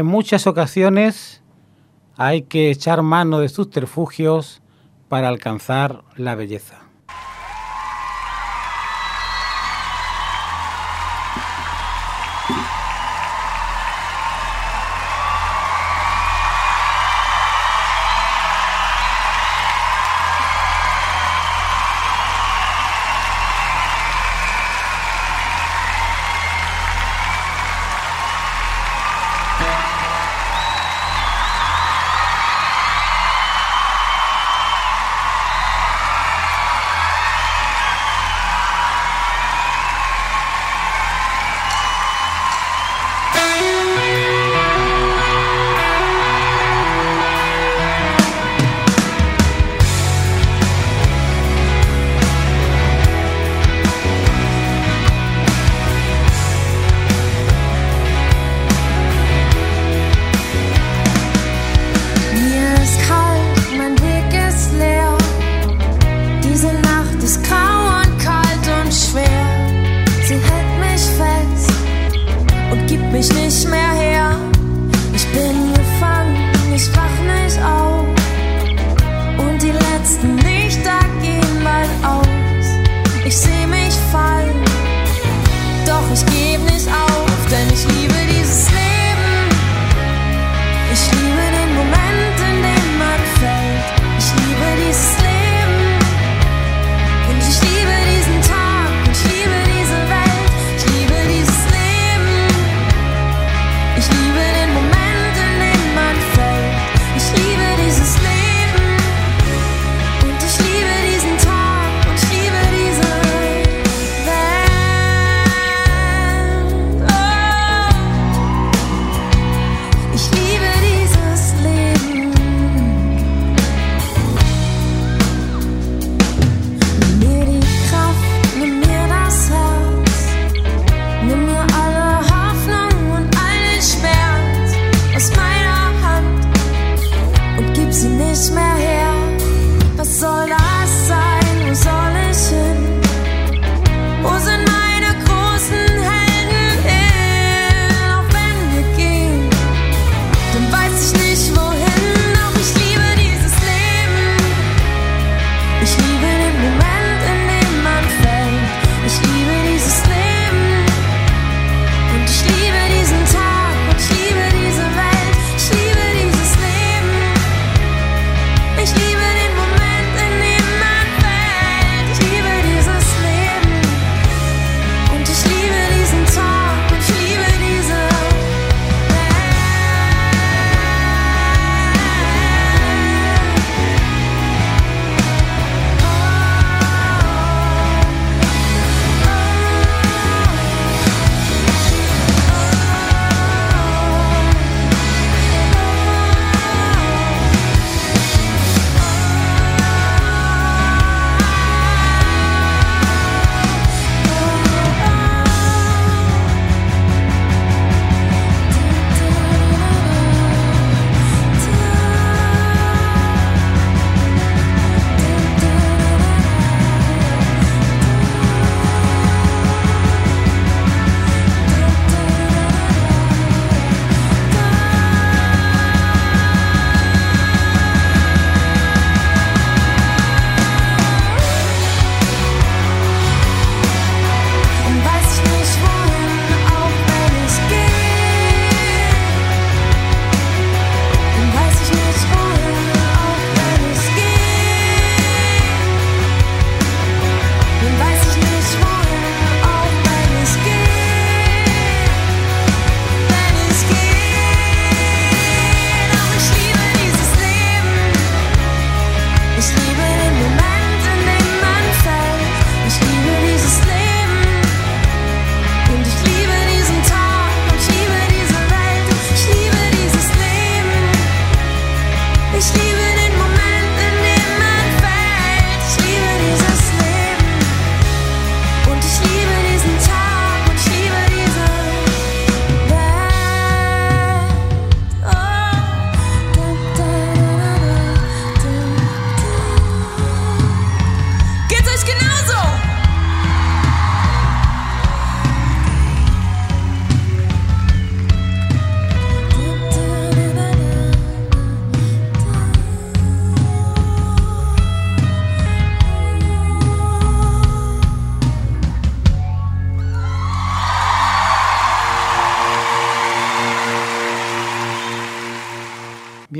En muchas ocasiones hay que echar mano de subterfugios para alcanzar la belleza.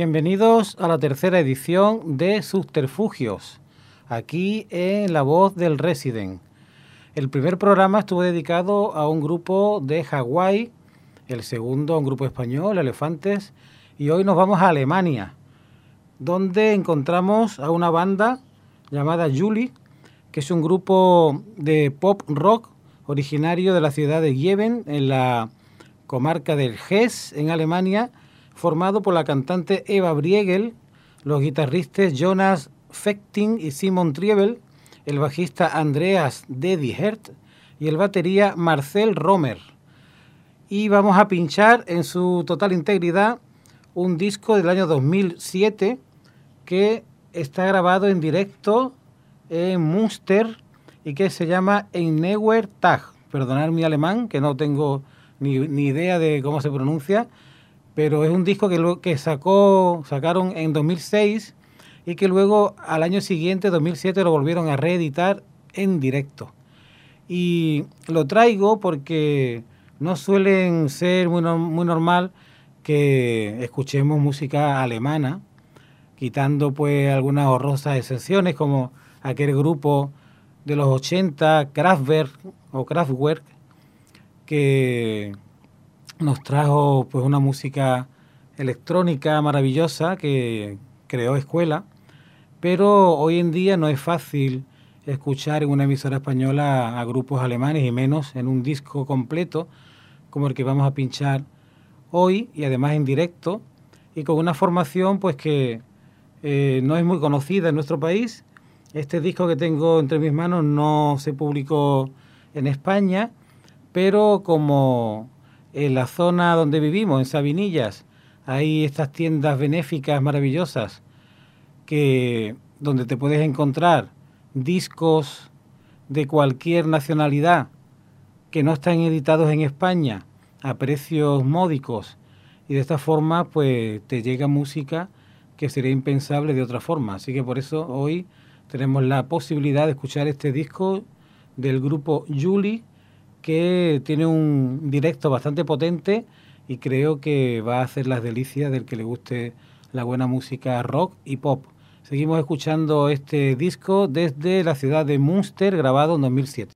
Bienvenidos a la tercera edición de Subterfugios, aquí en La Voz del Resident. El primer programa estuvo dedicado a un grupo de Hawái, el segundo a un grupo español, Elefantes, y hoy nos vamos a Alemania, donde encontramos a una banda llamada Julie, que es un grupo de pop rock originario de la ciudad de Jeven, en la comarca del Hesse, en Alemania, formado por la cantante Eva Briegel, los guitarristas Jonas Fechting y Simon Triebel, el bajista Andreas Dedihert y el batería Marcel Romer. Y vamos a pinchar en su total integridad un disco del año 2007 que está grabado en directo en Munster y que se llama Neuer Tag. Perdonad mi alemán, que no tengo ni, ni idea de cómo se pronuncia, pero es un disco que, que sacó, sacaron en 2006 y que luego al año siguiente, 2007, lo volvieron a reeditar en directo. Y lo traigo porque no suelen ser muy, muy normal que escuchemos música alemana, quitando pues algunas horrorosas excepciones como aquel grupo de los 80, Kraftwerk o Kraftwerk, que nos trajo pues una música electrónica maravillosa que creó escuela, pero hoy en día no es fácil escuchar en una emisora española a grupos alemanes y menos en un disco completo como el que vamos a pinchar hoy y además en directo y con una formación pues que eh, no es muy conocida en nuestro país. Este disco que tengo entre mis manos no se publicó en España, pero como en la zona donde vivimos, en Sabinillas, hay estas tiendas benéficas maravillosas que donde te puedes encontrar discos de cualquier nacionalidad que no están editados en España a precios módicos y de esta forma pues te llega música que sería impensable de otra forma. Así que por eso hoy tenemos la posibilidad de escuchar este disco del grupo Julie que tiene un directo bastante potente y creo que va a hacer las delicias del que le guste la buena música rock y pop. Seguimos escuchando este disco desde la ciudad de Münster, grabado en 2007.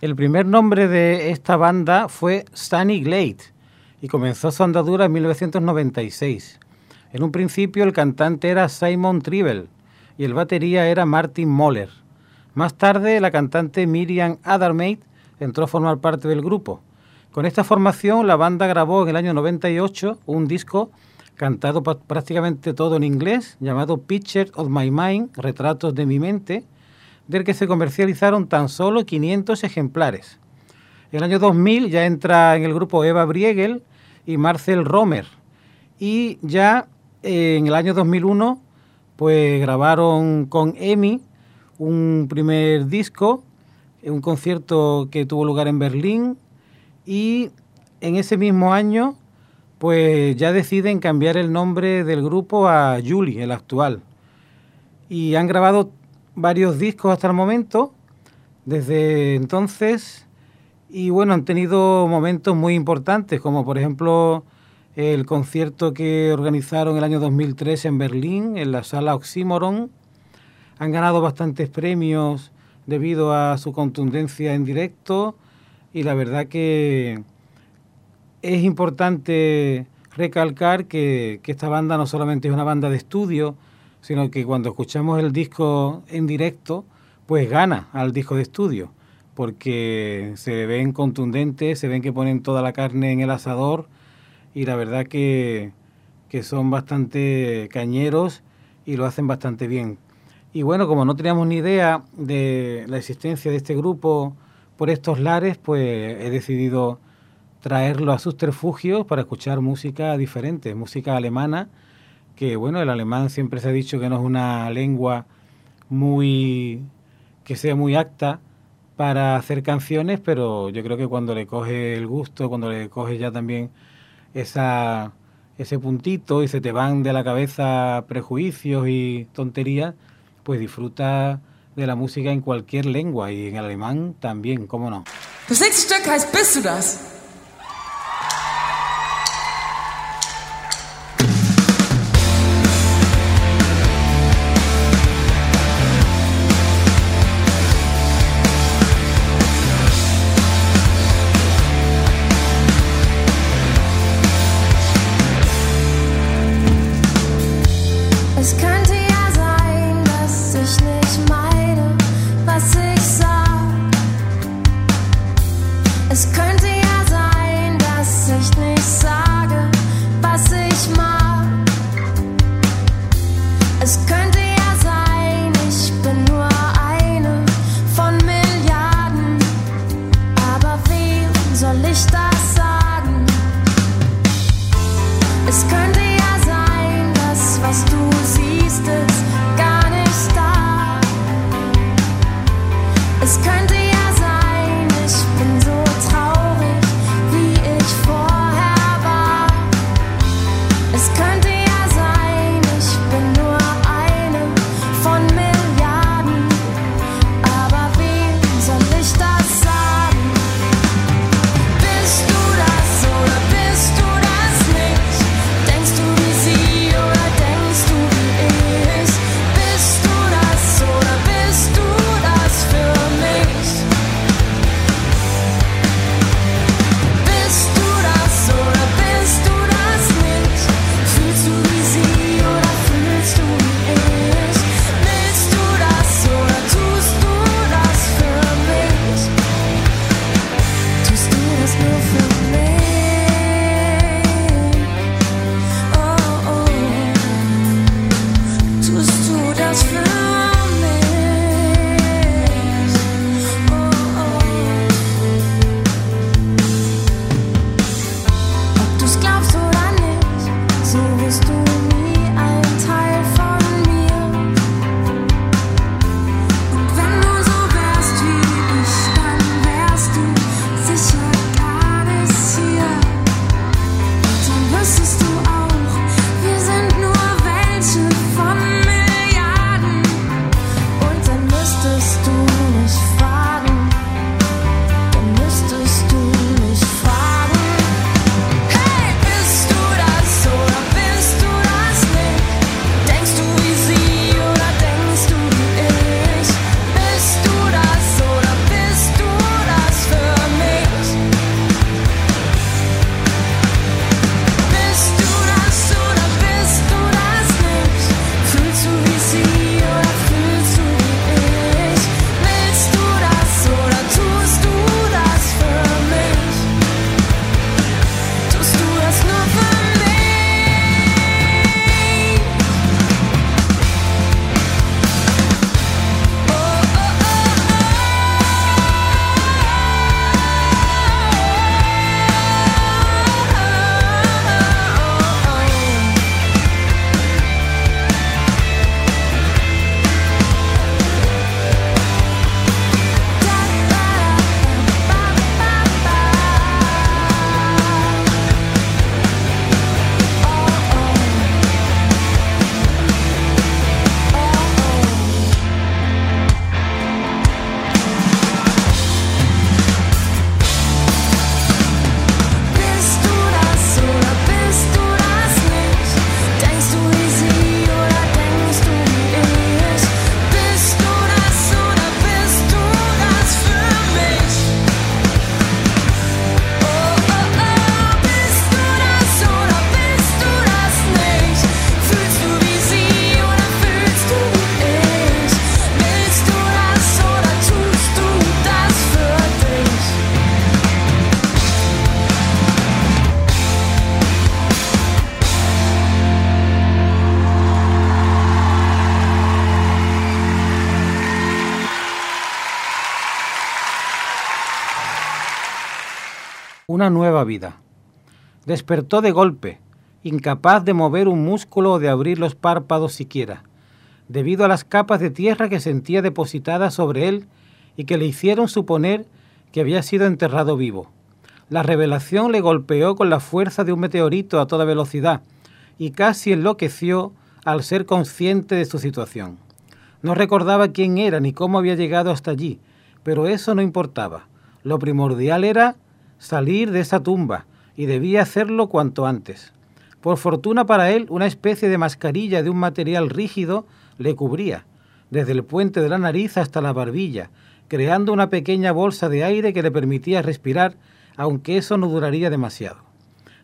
El primer nombre de esta banda fue Sunny Glade y comenzó su andadura en 1996. En un principio el cantante era Simon Tribble y el batería era Martin Moller. Más tarde la cantante Miriam Addermaid entró a formar parte del grupo. Con esta formación la banda grabó en el año 98 un disco cantado prácticamente todo en inglés llamado Pictures of My Mind, Retratos de mi mente, del que se comercializaron tan solo 500 ejemplares. En el año 2000 ya entra en el grupo Eva Briegel y Marcel Romer. Y ya eh, en el año 2001 pues grabaron con Emi un primer disco, un concierto que tuvo lugar en Berlín y en ese mismo año pues ya deciden cambiar el nombre del grupo a Julie, el actual. Y han grabado varios discos hasta el momento, desde entonces, y bueno, han tenido momentos muy importantes, como por ejemplo el concierto que organizaron el año 2003 en Berlín, en la sala Oxymoron. Han ganado bastantes premios debido a su contundencia en directo y la verdad que es importante recalcar que, esta banda no solamente es una banda de estudio, sino que cuando escuchamos el disco en directo, pues gana al disco de estudio, porque se ven contundentes, se ven que ponen toda la carne en el asador y la verdad que, que son bastante cañeros y lo hacen bastante bien. Y bueno, como no teníamos ni idea de la existencia de este grupo por estos lares, pues he decidido traerlo a sus refugios para escuchar música diferente, música alemana que bueno, el alemán siempre se ha dicho que no es una lengua muy que sea muy acta para hacer canciones, pero yo creo que cuando le coge el gusto, cuando le coge ya también esa ese puntito y se te van de la cabeza prejuicios y tonterías, pues disfruta de la música en cualquier lengua y en alemán también, ¿cómo no? Das nächste Stück heißt Bist du das? Una nueva vida. Despertó de golpe, incapaz de mover un músculo o de abrir los párpados siquiera, debido a las capas de tierra que sentía depositadas sobre él y que le hicieron suponer que había sido enterrado vivo. La revelación le golpeó con la fuerza de un meteorito a toda velocidad y casi enloqueció al ser consciente de su situación. No recordaba quién era ni cómo había llegado hasta allí, pero eso no importaba. Lo primordial era salir de esa tumba y debía hacerlo cuanto antes. Por fortuna para él, una especie de mascarilla de un material rígido le cubría, desde el puente de la nariz hasta la barbilla, creando una pequeña bolsa de aire que le permitía respirar, aunque eso no duraría demasiado.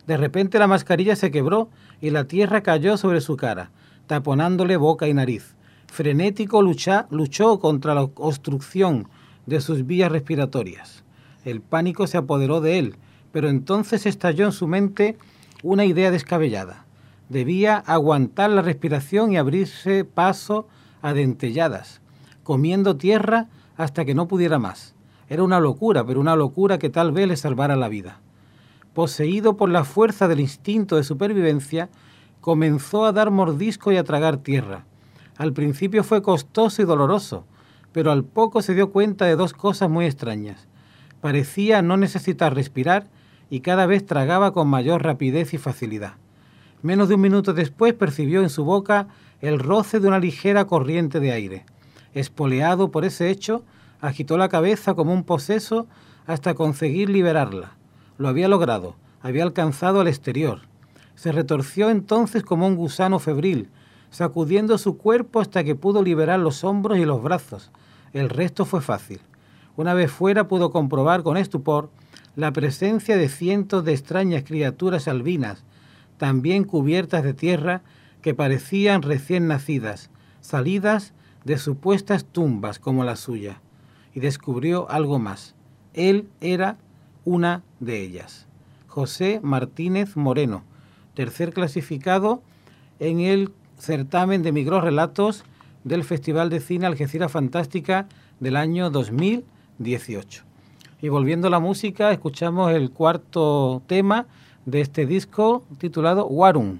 De repente la mascarilla se quebró y la tierra cayó sobre su cara, taponándole boca y nariz. Frenético luchó contra la obstrucción de sus vías respiratorias. El pánico se apoderó de él, pero entonces estalló en su mente una idea descabellada. Debía aguantar la respiración y abrirse paso a dentelladas, comiendo tierra hasta que no pudiera más. Era una locura, pero una locura que tal vez le salvara la vida. Poseído por la fuerza del instinto de supervivencia, comenzó a dar mordisco y a tragar tierra. Al principio fue costoso y doloroso, pero al poco se dio cuenta de dos cosas muy extrañas. Parecía no necesitar respirar y cada vez tragaba con mayor rapidez y facilidad. Menos de un minuto después percibió en su boca el roce de una ligera corriente de aire. Espoleado por ese hecho, agitó la cabeza como un poseso hasta conseguir liberarla. Lo había logrado, había alcanzado al exterior. Se retorció entonces como un gusano febril, sacudiendo su cuerpo hasta que pudo liberar los hombros y los brazos. El resto fue fácil. Una vez fuera pudo comprobar con estupor la presencia de cientos de extrañas criaturas albinas, también cubiertas de tierra, que parecían recién nacidas, salidas de supuestas tumbas como la suya, y descubrió algo más. Él era una de ellas. José Martínez Moreno, tercer clasificado en el certamen de relatos del Festival de Cine Algeciras Fantástica del año 2018. Y volviendo a la música, escuchamos el cuarto tema de este disco titulado Warum.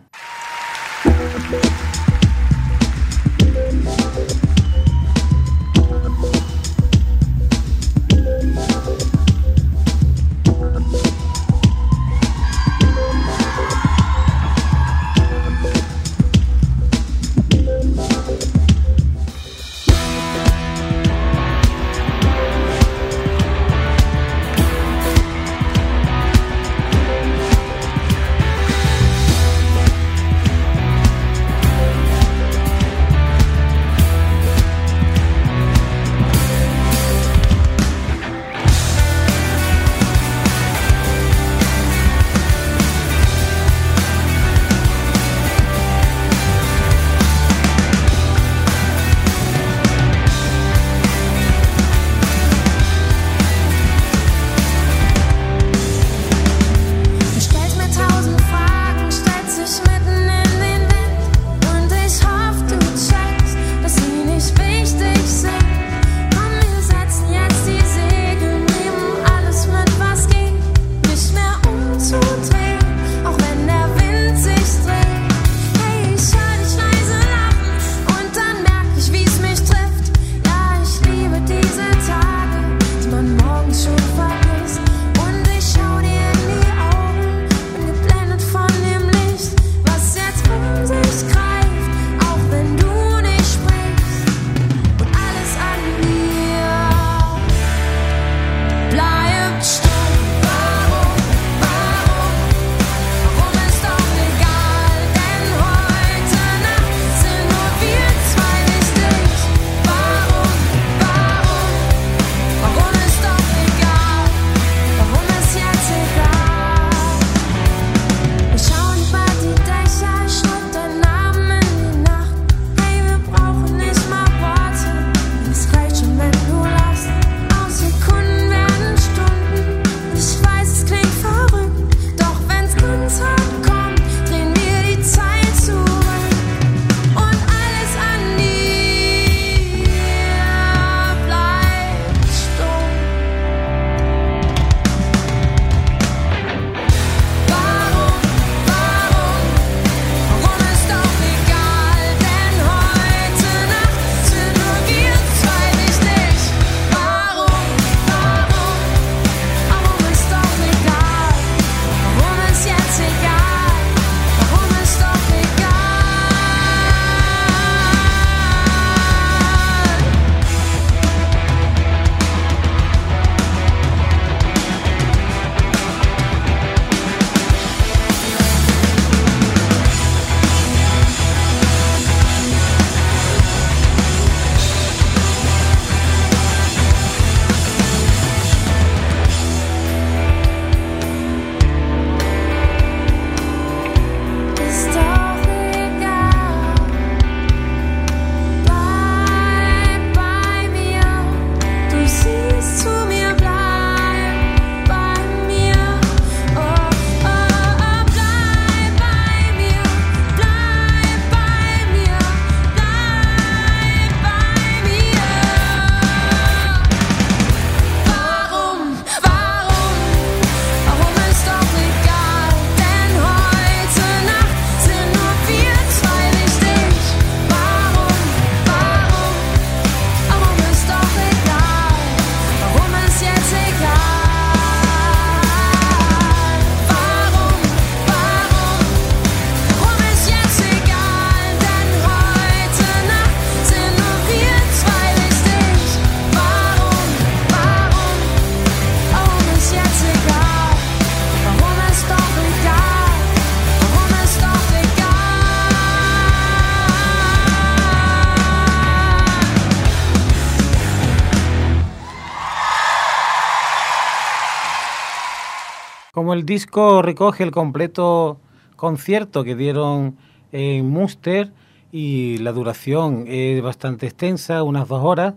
como el disco recoge el completo concierto que dieron en Munster y la duración es bastante extensa, unas dos horas,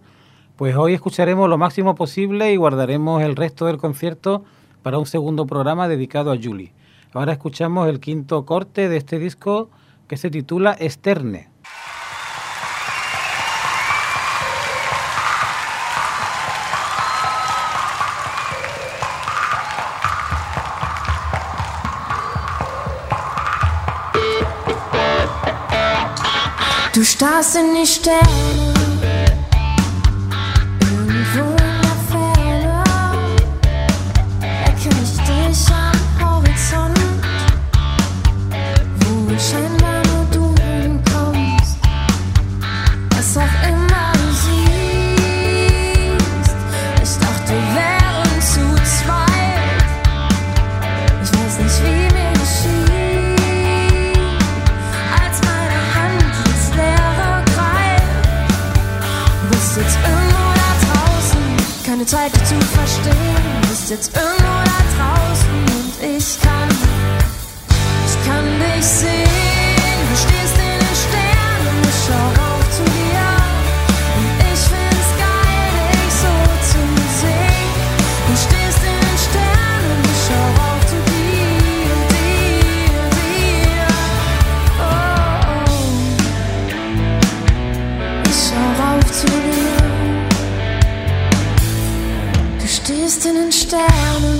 pues hoy escucharemos lo máximo posible y guardaremos el resto del concierto para un segundo programa dedicado a Julie. Ahora escuchamos el quinto corte de este disco que se titula Esterne. Du starrst in die Sterne. Zeit zu verstehen, bist jetzt irgendwo down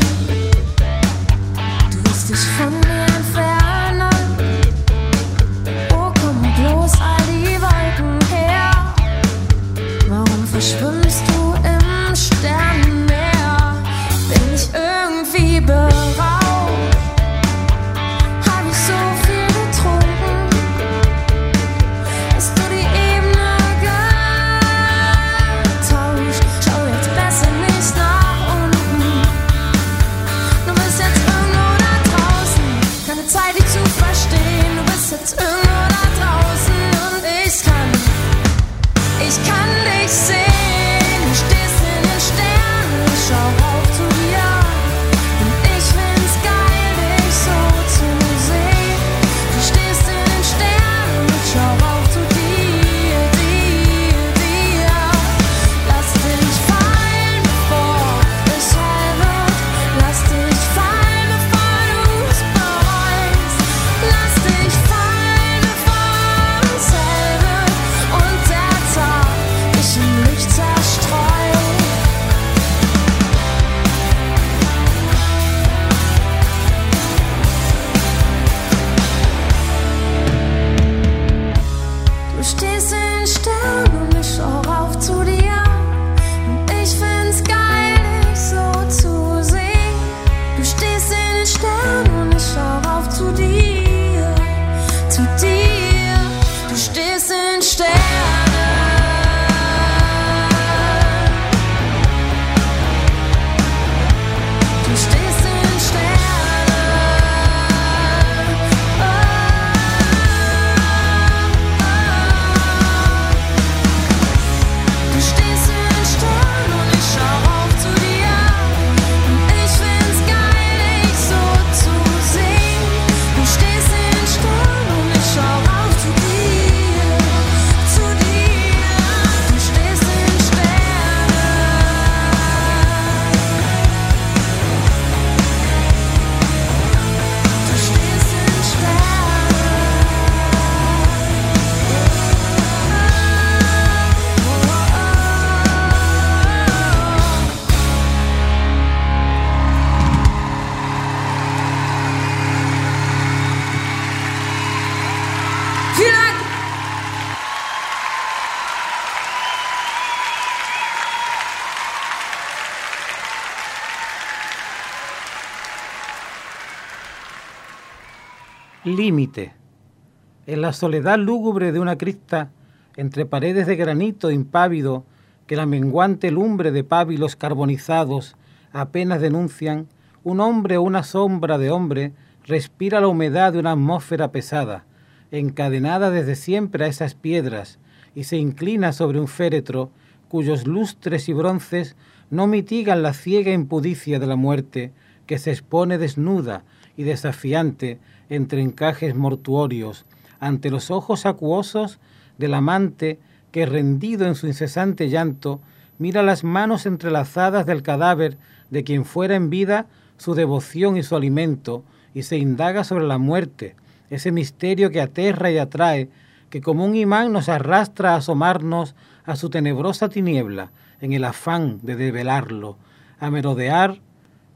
límite. En la soledad lúgubre de una cripta, entre paredes de granito impávido que la menguante lumbre de pábilos carbonizados apenas denuncian, un hombre o una sombra de hombre respira la humedad de una atmósfera pesada, encadenada desde siempre a esas piedras, y se inclina sobre un féretro cuyos lustres y bronces no mitigan la ciega impudicia de la muerte que se expone desnuda y desafiante entre encajes mortuorios, ante los ojos acuosos del amante que, rendido en su incesante llanto, mira las manos entrelazadas del cadáver de quien fuera en vida su devoción y su alimento, y se indaga sobre la muerte, ese misterio que aterra y atrae, que como un imán nos arrastra a asomarnos a su tenebrosa tiniebla, en el afán de develarlo, a merodear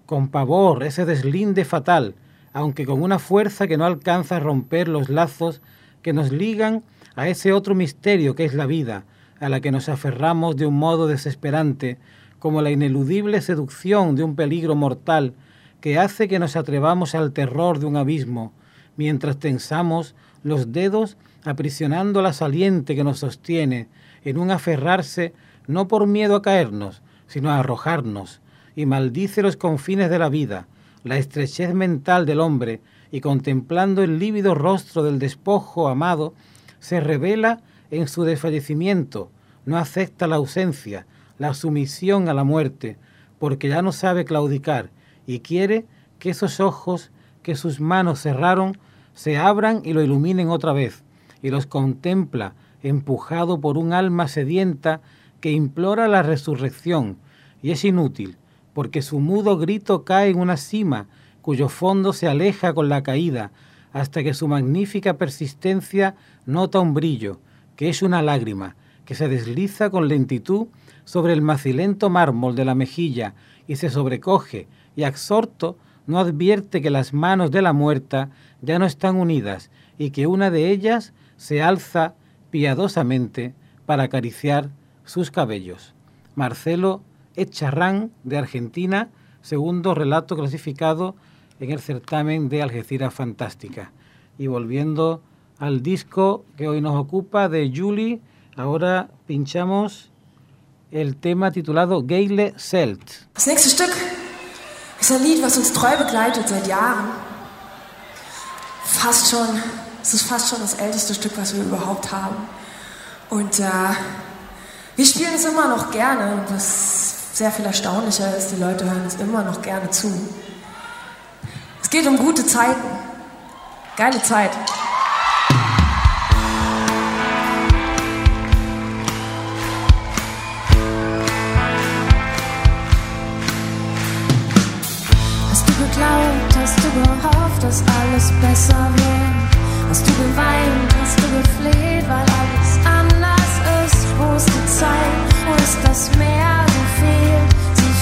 con pavor ese deslinde fatal, aunque con una fuerza que no alcanza a romper los lazos que nos ligan a ese otro misterio que es la vida, a la que nos aferramos de un modo desesperante, como la ineludible seducción de un peligro mortal que hace que nos atrevamos al terror de un abismo, mientras tensamos los dedos aprisionando la saliente que nos sostiene en un aferrarse no por miedo a caernos, sino a arrojarnos, y maldice los confines de la vida, la estrechez mental del hombre, y contemplando el lívido rostro del despojo amado, se revela en su desfallecimiento, no acepta la ausencia, la sumisión a la muerte, porque ya no sabe claudicar, y quiere que esos ojos que sus manos cerraron se abran y lo iluminen otra vez, y los contempla empujado por un alma sedienta que implora la resurrección, y es inútil, porque su mudo grito cae en una cima cuyo fondo se aleja con la caída, hasta que su magnífica persistencia nota un brillo, que es una lágrima, que se desliza con lentitud sobre el macilento mármol de la mejilla y se sobrecoge, y absorto no advierte que las manos de la muerta ya no están unidas y que una de ellas se alza piadosamente para acariciar sus cabellos. Marcelo Echarrán, de Argentina, segundo relato clasificado en el certamen de Algeciras Fantástica. Y volviendo al disco que hoy nos ocupa de Julie, ahora pinchamos el tema titulado Geile Selt. Das nächste Stück ist ein Lied, was uns treu begleitet seit Jahren. Fast schon, es ist fast schon das älteste Stück, was wir überhaupt haben. Und äh, wir spielen es immer noch gerne. Und was sehr viel erstaunlicher ist, die Leute hören es immer noch gerne zu. Es geht um gute Zeiten. Geile Zeit. Hast du geglaubt, hast du gehofft, dass alles besser wird? Hast du geweint, hast du gefleht, weil alles anders ist? Wo ist die Zeit? Wo ist das Meer?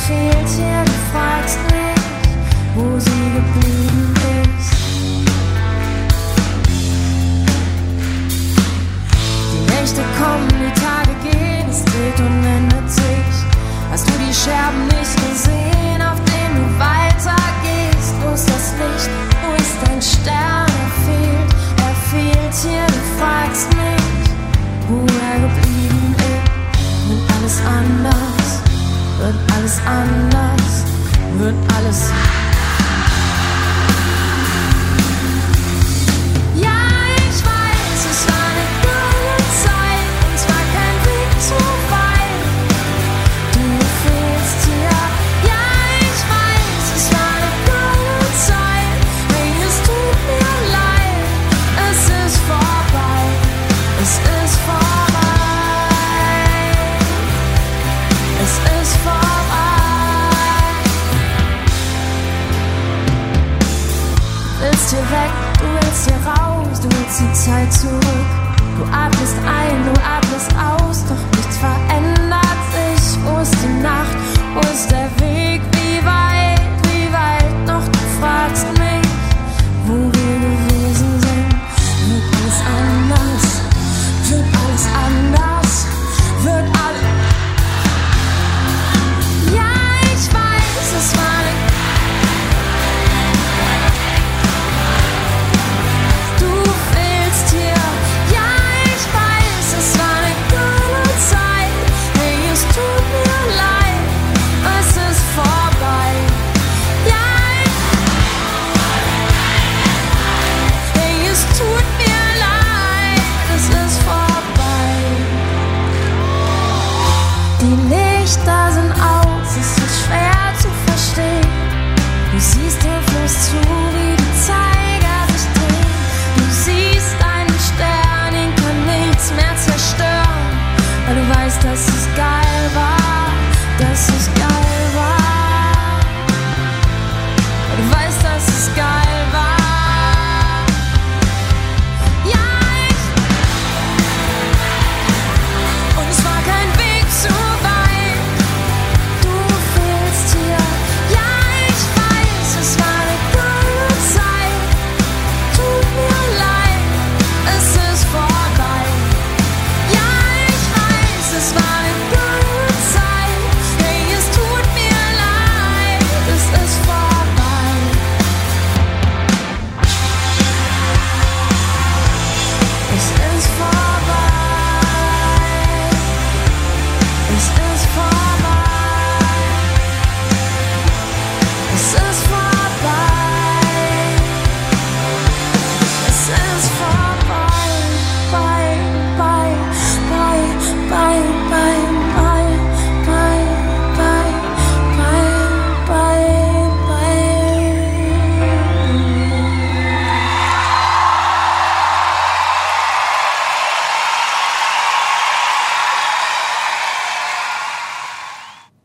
Fehlt, hier, du fragst nicht, wo sie geblieben ist. Die Nächte kommen, die Tage gehen, es dreht und ändert sich. Hast du die Scherben nicht gesehen, auf denen du weitergehst? Wo ist das Licht? Wo ist dein Stern? Er fehlt, er fehlt hier, du fragst mich, wo er geblieben ist. Wird alles anders? Wird alles anders? Wird alles Ja,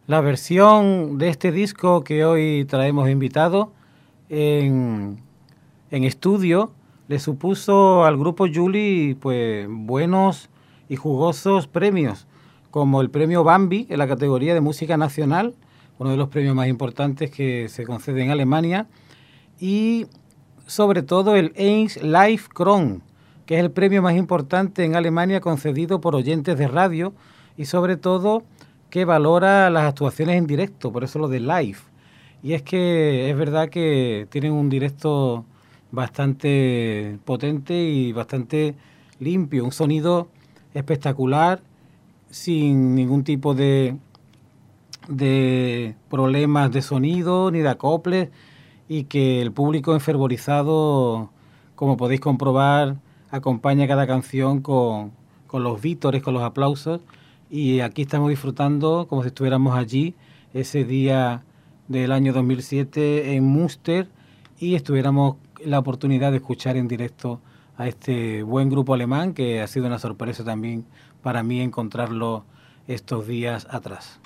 La versión de este disco que hoy traemos invitado en, estudio le supuso al grupo Julie pues buenos y jugosos premios, como el premio Bambi en la categoría de música nacional, uno de los premios más importantes que se concede en Alemania, y sobre todo el Eins Live Kron, que es el premio más importante en Alemania concedido por oyentes de radio y sobre todo que valora las actuaciones en directo, por eso lo de live. Y es que es verdad que tienen un directo bastante potente y bastante limpio, un sonido espectacular, sin ningún tipo de, de problemas de sonido ni de acoples y que el público enfervorizado, como podéis comprobar, acompaña cada canción con, con los vítores, con los aplausos y aquí estamos disfrutando como si estuviéramos allí ese día del año 2007 en Münster y estuviéramos la oportunidad de escuchar en directo a este buen grupo alemán que ha sido una sorpresa también para mí encontrarlo estos días atrás.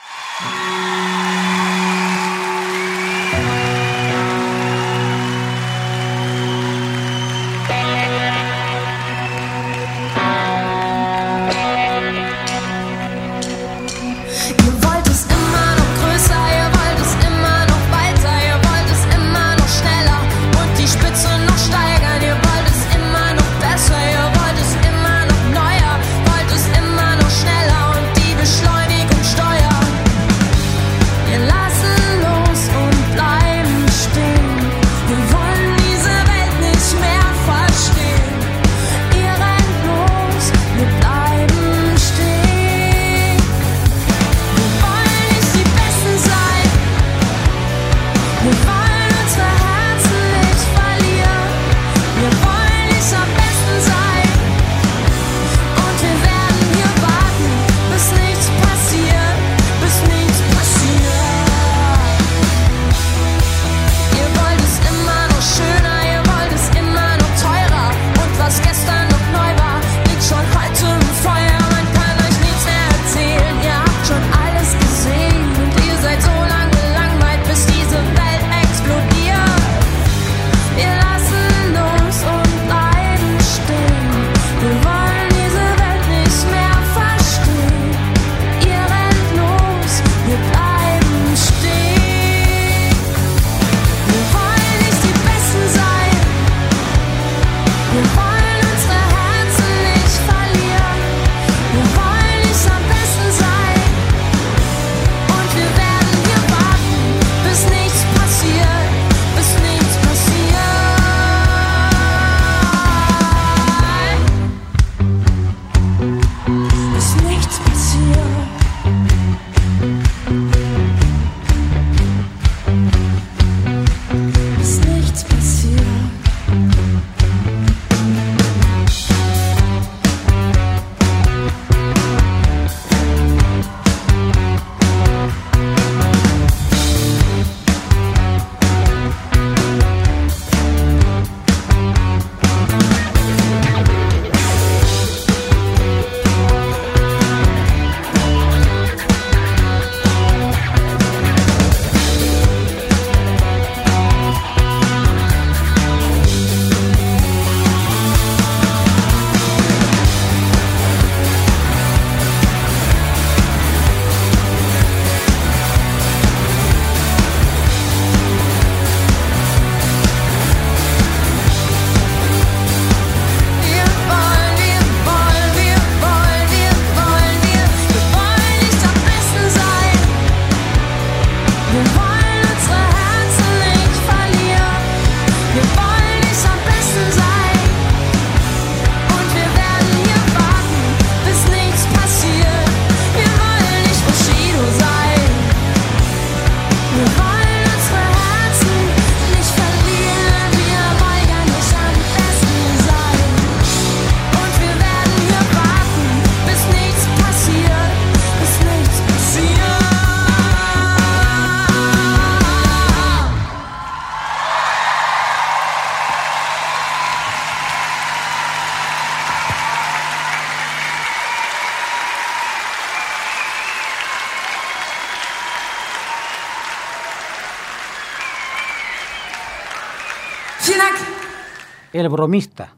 El bromista.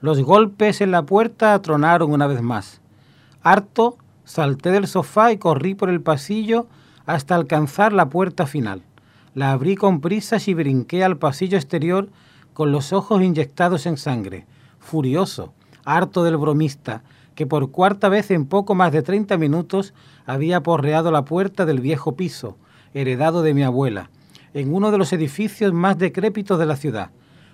Los golpes en la puerta atronaron una vez más. Harto, salté del sofá y corrí por el pasillo hasta alcanzar la puerta final. La abrí con prisas y brinqué al pasillo exterior con los ojos inyectados en sangre, furioso, harto del bromista, que por cuarta vez en poco más de 30 minutos había porreado la puerta del viejo piso, heredado de mi abuela, en uno de los edificios más decrépitos de la ciudad,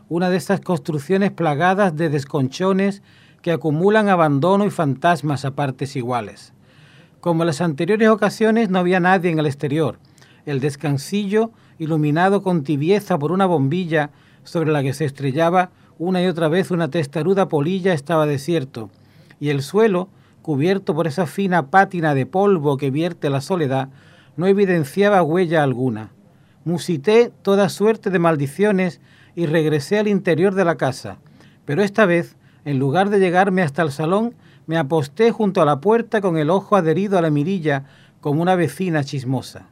una de esas construcciones plagadas de desconchones que acumulan abandono y fantasmas a partes iguales. Como en las anteriores ocasiones no había nadie en el exterior. El descansillo, iluminado con tibieza por una bombilla sobre la que se estrellaba una y otra vez una testaruda polilla, estaba desierto, y el suelo, cubierto por esa fina pátina de polvo que vierte la soledad, no evidenciaba huella alguna. Musité toda suerte de maldiciones y regresé al interior de la casa, pero esta vez, en lugar de llegarme hasta el salón, me aposté junto a la puerta con el ojo adherido a la mirilla como una vecina chismosa.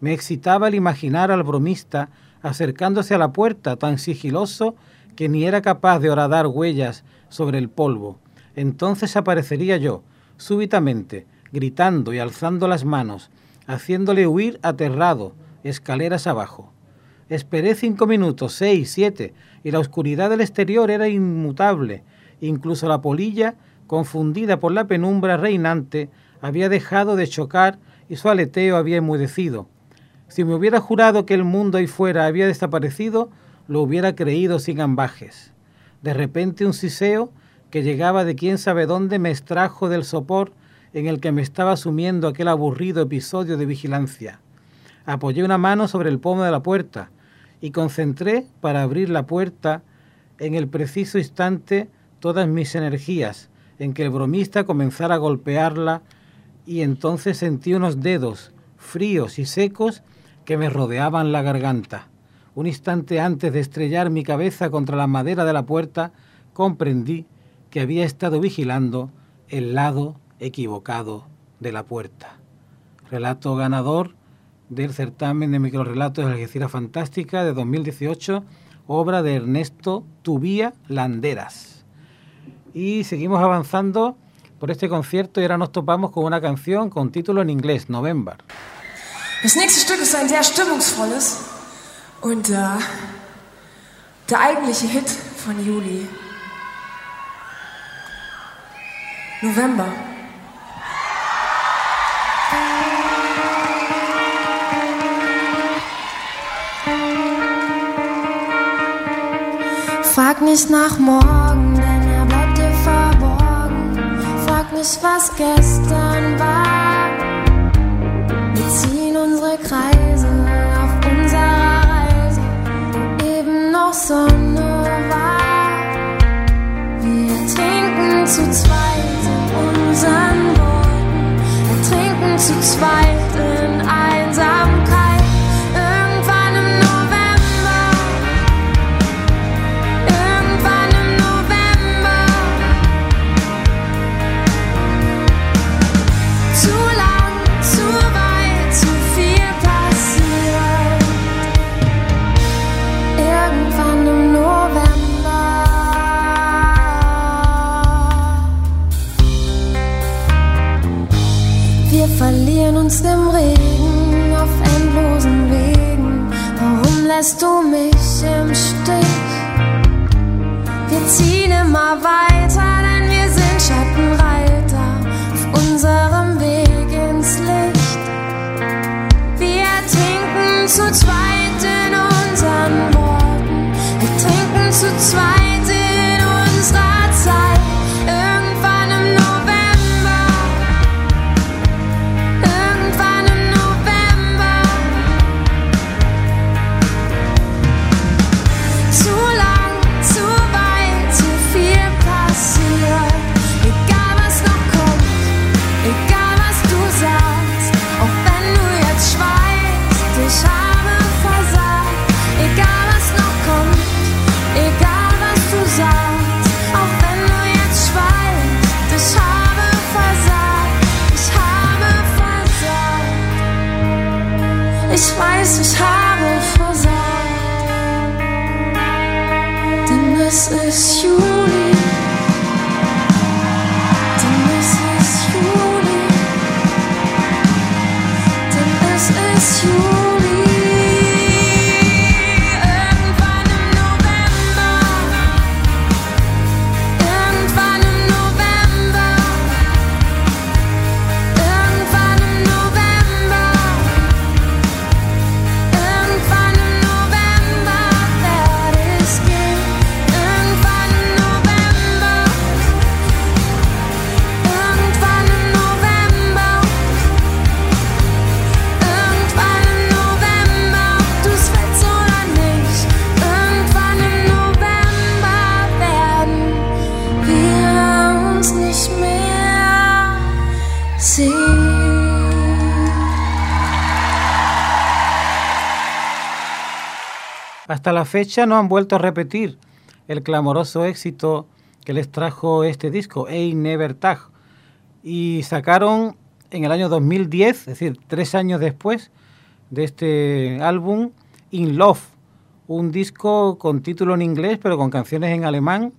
Me excitaba el imaginar al bromista acercándose a la puerta tan sigiloso que ni era capaz de horadar huellas sobre el polvo. Entonces aparecería yo, súbitamente, gritando y alzando las manos, haciéndole huir aterrado, escaleras abajo. Esperé cinco minutos, seis, siete, y la oscuridad del exterior era inmutable. Incluso la polilla, confundida por la penumbra reinante, había dejado de chocar y su aleteo había enmudecido. Si me hubiera jurado que el mundo ahí fuera había desaparecido, lo hubiera creído sin ambajes. De repente un siseo que llegaba de quién sabe dónde me extrajo del sopor en el que me estaba sumiendo aquel aburrido episodio de vigilancia. Apoyé una mano sobre el pomo de la puerta y concentré para abrir la puerta en el preciso instante todas mis energías en que el bromista comenzara a golpearla y entonces sentí unos dedos fríos y secos que me rodeaban la garganta. Un instante antes de estrellar mi cabeza contra la madera de la puerta, comprendí que había estado vigilando el lado equivocado de la puerta. Relato ganador del certamen de microrelatos de Algeciras Fantástica de 2018, obra de Ernesto Tubía Landeras. Y seguimos avanzando por este concierto y ahora nos topamos con una canción con título en inglés, November. Das nächste Stück ist ein sehr stimmungsvolles und äh, der eigentliche Hit von Juli. November. Frag nicht nach morgen, denn er bleibt dir verborgen. Frag nicht, was gestern war. Wir ziehen unsere Kreise auf unserer Reise, eben noch Sonne la fecha no han vuelto a repetir el clamoroso éxito que les trajo este disco, Ein Never Tag, y sacaron en el año 2010, es decir, tres años después de este álbum, In Love, un disco con título en inglés pero con canciones en alemán,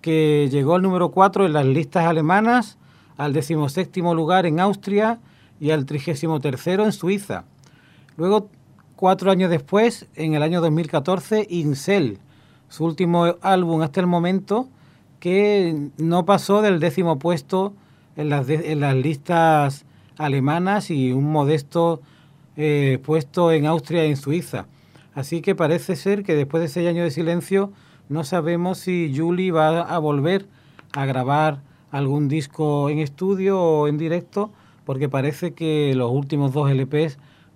que llegó al número 4 en las listas alemanas, al decimoséptimo lugar en Austria y al trigésimo tercero en Suiza. Luego, cuatro años después, en el año 2014, Incel, su último álbum hasta el momento, que no pasó del décimo puesto en las, listas alemanas y un modesto eh, puesto en Austria y en Suiza. Así que parece ser que después de seis años de silencio no sabemos si Julie va a volver a grabar algún disco en estudio o en directo, porque parece que los últimos dos LPs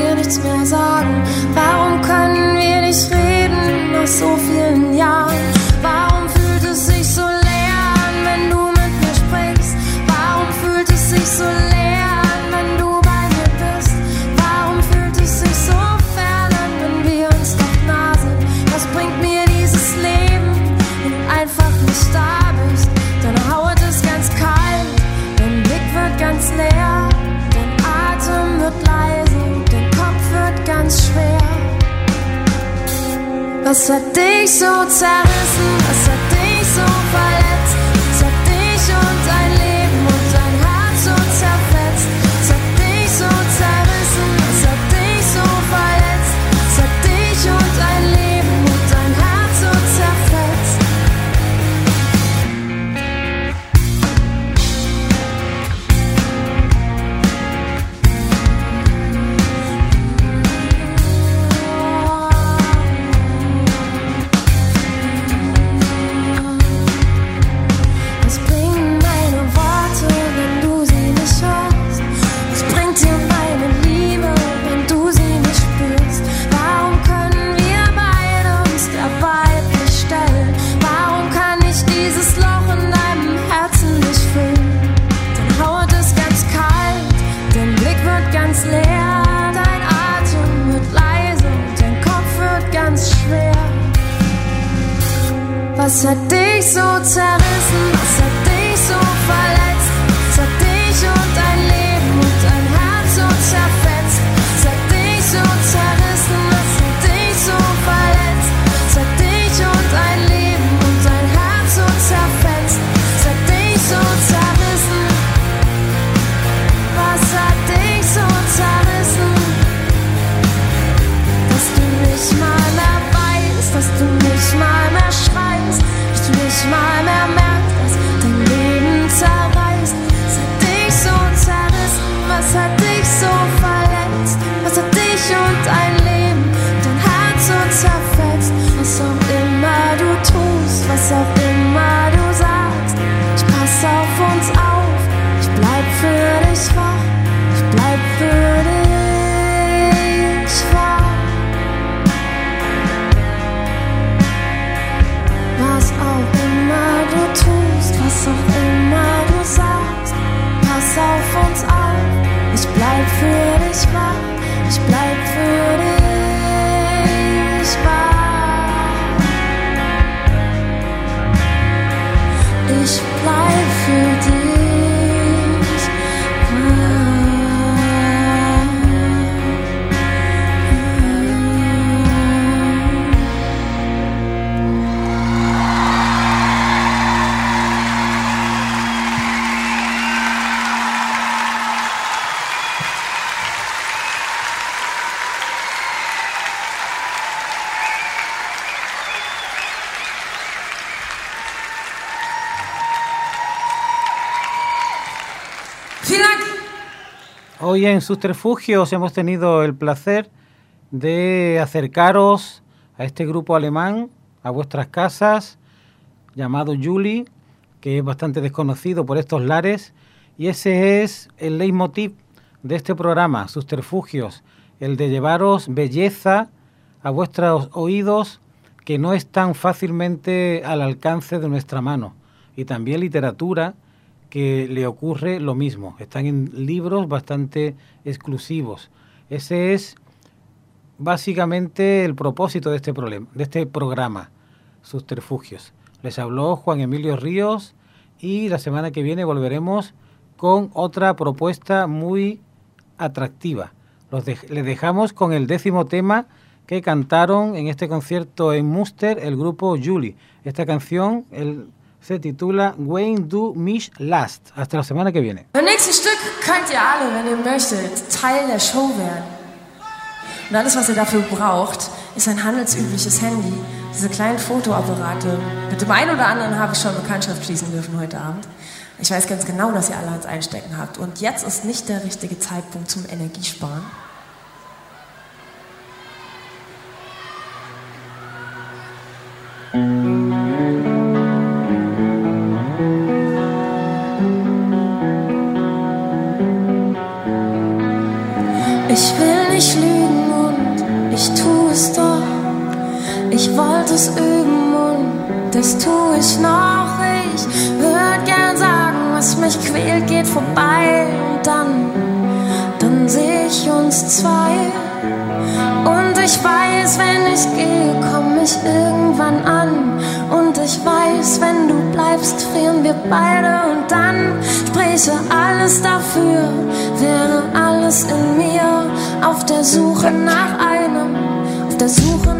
wir nichts mehr sagen? Warum können wir nicht reden nach so vielen Was hat dich so zerrissen? Was hat dich so zerrissen? Hoy en Subterfugios hemos tenido el placer de acercaros a este grupo alemán a vuestras casas, llamado Julie, que es bastante desconocido por estos lares, y ese es el leitmotiv de este programa, Subterfugios, el de llevaros belleza a vuestros oídos que no están fácilmente al alcance de nuestra mano, y también literatura que le ocurre lo mismo, están en libros bastante exclusivos. Ese es básicamente el propósito de este, problema, de este programa, Subterfugios. Les habló Juan Emilio Ríos y la semana que viene volveremos con otra propuesta muy atractiva. Los les dejamos con el décimo tema que cantaron en este concierto en Muster el grupo Julie. Esta canción el, se titula When Do Mich Last. Hasta la semana que viene. Beim nächsten Stück könnt ihr alle, wenn ihr möchtet, Teil der Show werden. Und alles, was ihr dafür braucht, ist ein handelsübliches Handy. Diese kleinen Fotoapparate. Mit dem einen oder anderen habe ich schon Bekanntschaft schließen dürfen heute Abend. Ich weiß ganz genau, dass ihr alle ans Einstecken habt. Und jetzt ist nicht der richtige Zeitpunkt zum Energiesparen. Ich will nicht lügen und ich tue es doch. Ich wollte es üben und das tue ich noch. Ich würde gern sagen, was mich quält, geht vorbei. Und dann, dann sehe ich uns zwei. Und ich weiß, wenn ich gehe, komme ich irgendwann an. Und ich weiß, wenn du bleibst, frieren wir beide. Und dann spreche alles dafür, wäre alles in mir auf der Suche nach einem, auf der Suche nach